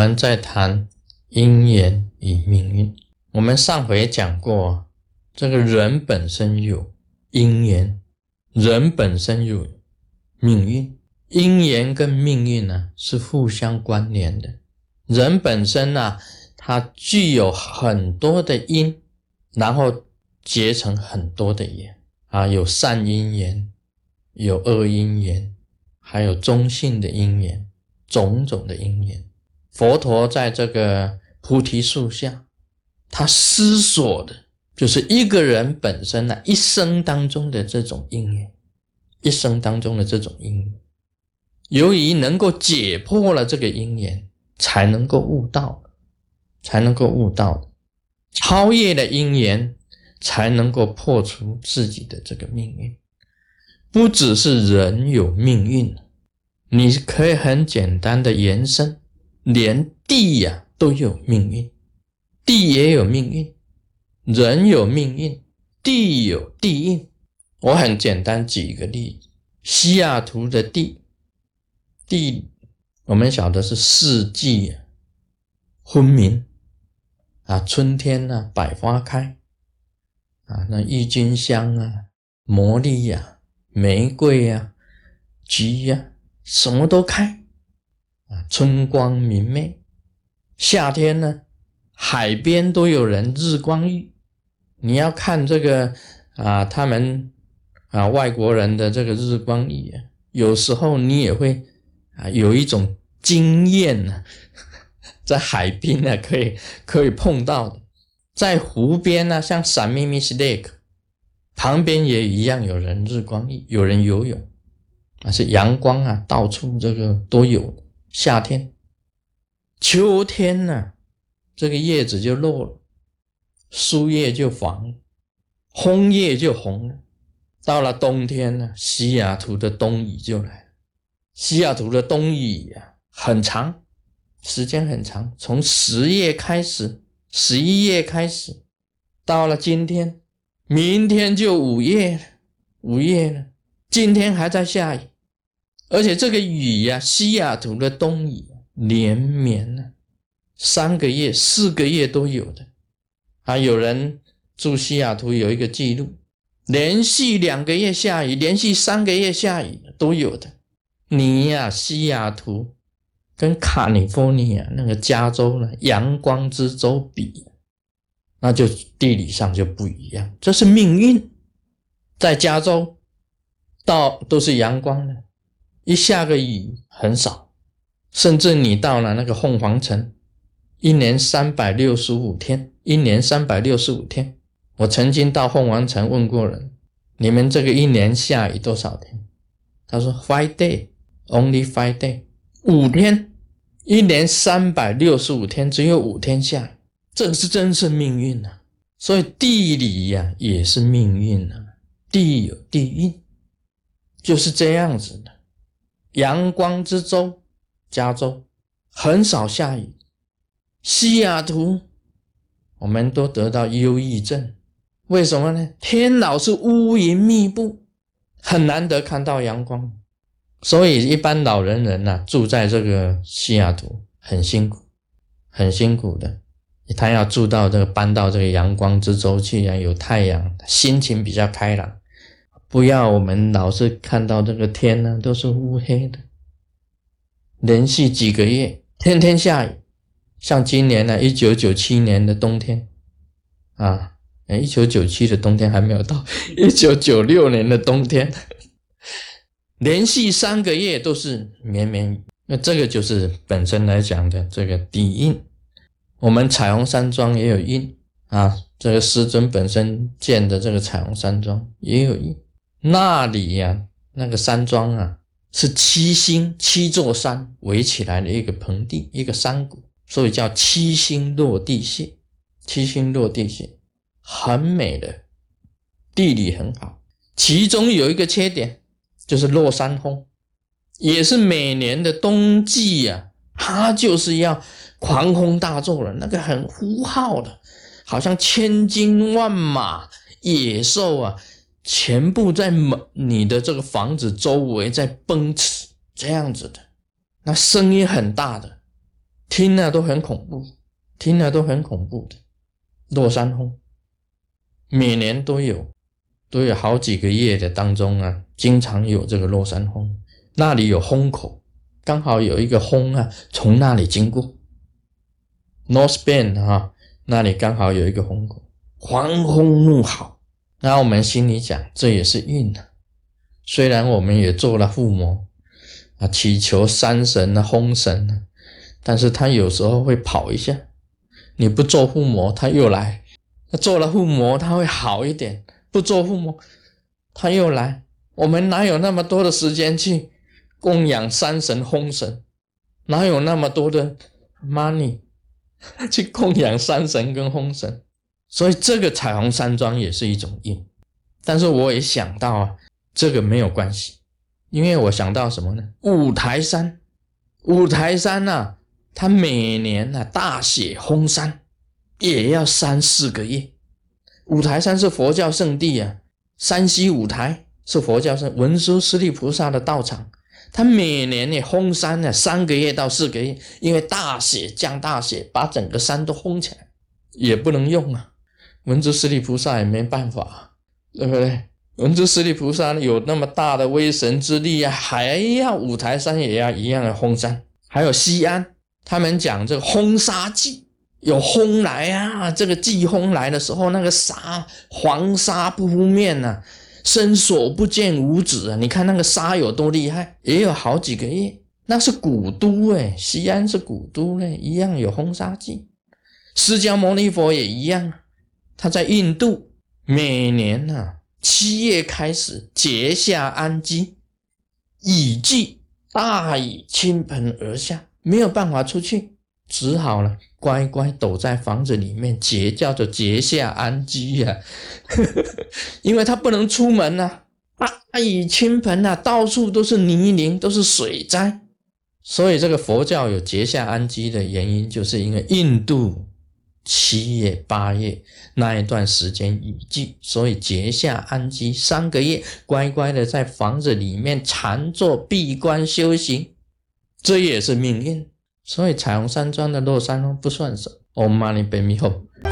我们在谈因缘与命运。我们上回讲过，这个人本身有因缘，人本身有命运。因缘跟命运呢是互相关联的。人本身呢，它具有很多的因，然后结成很多的缘啊，有善因缘，有恶因缘，还有中性的因缘，种种的因缘。佛陀在这个菩提树下，他思索的就是一个人本身呢一生当中的这种因缘，一生当中的这种因缘。由于能够解破了这个因缘，才能够悟道，才能够悟道，超越了因缘，才能够破除自己的这个命运。不只是人有命运，你可以很简单的延伸，连地呀都有命运，地也有命运，人有命运，地有地运。我很简单举一个例子：西雅图的地。地，我们晓得是四季分明啊，春天呢百花开啊，那郁金香啊、茉莉呀、玫瑰呀、菊呀，什么都开啊，春光明媚。夏天呢，海边都有人日光浴，你要看这个啊，他们啊外国人的这个日光浴啊，有时候你也会。啊，有一种经验呢，在海边呢可以可以碰到的，在湖边呢，像 s a m i m i s Lake 旁边也一样有人日光浴，有人游泳，啊，是阳光啊，到处这个都有。夏天、秋天呢，这个叶子就落了，树叶就黄了，枫叶就红了。到了冬天呢，西雅图的冬雨就来了。西雅图的冬雨呀，很长，时间很长，从十月开始，十一月开始，到了今天，明天就五月了，五月了，今天还在下雨，而且这个雨呀，西雅图的冬雨连绵呢，三个月、四个月都有的，啊，有人住西雅图有一个记录，连续两个月下雨，连续三个月下雨都有的。你呀，西雅图跟卡利福尼亚那个加州呢，阳光之州比，那就地理上就不一样。这是命运，在加州到都是阳光的，一下个雨很少，甚至你到了那个凤凰城，一年三百六十五天，一年三百六十五天。我曾经到凤凰城问过人，你们这个一年下雨多少天？他说 five day。Only five day，五天，一年三百六十五天，只有五天下雨，这是真是命运呐！所以地理呀也是命运呐，地有地运，就是这样子的。阳光之州，加州很少下雨，西雅图我们都得到忧郁症，为什么呢？天老是乌云密布，很难得看到阳光。所以，一般老人人呐，住在这个西雅图很辛苦，很辛苦的。他要住到这个搬到这个阳光之州去啊，有太阳，心情比较开朗。不要我们老是看到这个天呢，都是乌黑的，连续几个月天天下雨。像今年呢，一九九七年的冬天啊，一九九七的冬天还没有到，一九九六年的冬天。连续三个月都是绵绵雨，那这个就是本身来讲的这个底蕴。我们彩虹山庄也有印啊，这个师尊本身建的这个彩虹山庄也有印。那里呀，那个山庄啊，是七星七座山围起来的一个盆地，一个山谷，所以叫七星落地穴。七星落地穴很美的，地理很好，其中有一个缺点。就是落山风，也是每年的冬季呀，它就是要狂风大作了，那个很呼号的，好像千军万马、野兽啊，全部在门你的这个房子周围在奔驰，这样子的，那声音很大的，听了都很恐怖，听了都很恐怖的。落山风，每年都有，都有好几个月的当中啊，经常有这个落山风。那里有风口，刚好有一个风啊，从那里经过。North Bend 啊，那里刚好有一个风口，狂风怒号。那我们心里讲，这也是运啊。虽然我们也做了附魔啊，祈求山神啊、风神啊，但是他有时候会跑一下。你不做附魔，他又来；做了附魔，他会好一点；不做附魔，他又来。我们哪有那么多的时间去供养山神、风神？哪有那么多的 money？去供养山神跟风神，所以这个彩虹山庄也是一种印。但是我也想到啊，这个没有关系，因为我想到什么呢？五台山，五台山呐，它每年呐大雪封山，也要三四个月。五台山是佛教圣地啊，山西五台是佛教圣文殊师利菩萨的道场。他每年呢封山呢三个月到四个月，因为大雪降大雪，把整个山都封起来，也不能用啊。文殊师利菩萨也没办法，对不对？文殊师利菩萨有那么大的威神之力啊，还要五台山也要一样的轰山。还有西安，他们讲这个轰沙季，有轰来啊，这个季轰来的时候，那个沙黄沙扑面呐。伸手不见五指啊！你看那个沙有多厉害，也有好几个月。那是古都哎，西安是古都嘞，一样有轰沙记。释迦牟尼佛也一样啊，他在印度，每年呐七月开始结下安基，雨季大雨倾盆而下，没有办法出去，只好呢。乖乖躲在房子里面结，叫做结下安居呀，因为他不能出门呐，大雨倾盆呐，到处都是泥泞，都是水灾，所以这个佛教有结下安居的原因，就是因为印度七月八月那一段时间雨季，所以结下安居三个月，乖乖的在房子里面禅坐闭关修行，这也是命运。所以彩虹山庄的落山风不算什么。Om Mani Padme Hum。